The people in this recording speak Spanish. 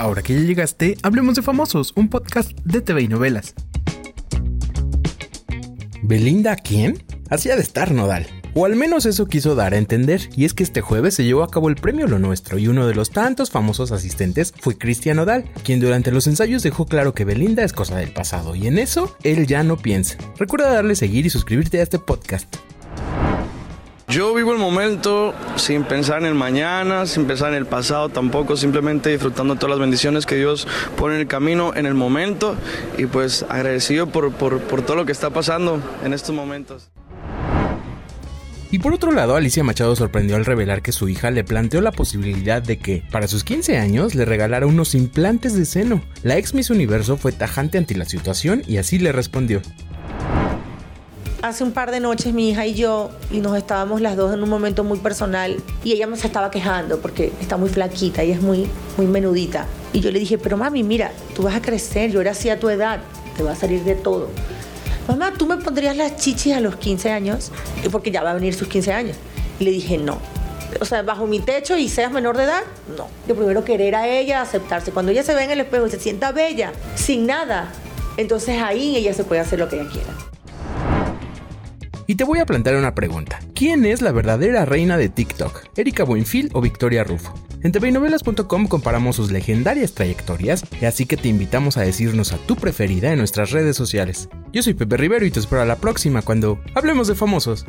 Ahora que ya llegaste, hablemos de Famosos, un podcast de TV y novelas. ¿Belinda quién? Hacía de estar Nodal. O al menos eso quiso dar a entender, y es que este jueves se llevó a cabo el premio Lo Nuestro y uno de los tantos famosos asistentes fue Cristian Nodal, quien durante los ensayos dejó claro que Belinda es cosa del pasado y en eso él ya no piensa. Recuerda darle seguir y suscribirte a este podcast. Yo vivo el momento sin pensar en el mañana, sin pensar en el pasado tampoco, simplemente disfrutando todas las bendiciones que Dios pone en el camino, en el momento y pues agradecido por, por, por todo lo que está pasando en estos momentos. Y por otro lado, Alicia Machado sorprendió al revelar que su hija le planteó la posibilidad de que, para sus 15 años, le regalara unos implantes de seno. La ex Miss Universo fue tajante ante la situación y así le respondió. Hace un par de noches mi hija y yo, y nos estábamos las dos en un momento muy personal, y ella se estaba quejando porque está muy flaquita y es muy, muy menudita. Y yo le dije, pero mami, mira, tú vas a crecer, yo era así a tu edad, te va a salir de todo mamá, ¿tú me pondrías las chichis a los 15 años? Porque ya va a venir sus 15 años. Y le dije, no. O sea, bajo mi techo y seas menor de edad, no. Yo primero querer a ella, aceptarse. Cuando ella se ve en el espejo y se sienta bella, sin nada, entonces ahí ella se puede hacer lo que ella quiera. Y te voy a plantear una pregunta. ¿Quién es la verdadera reina de TikTok? ¿Erika Buenfil o Victoria Rufo? En tvnovelas.com comparamos sus legendarias trayectorias, y así que te invitamos a decirnos a tu preferida en nuestras redes sociales. Yo soy Pepe Rivero y te espero a la próxima cuando hablemos de famosos.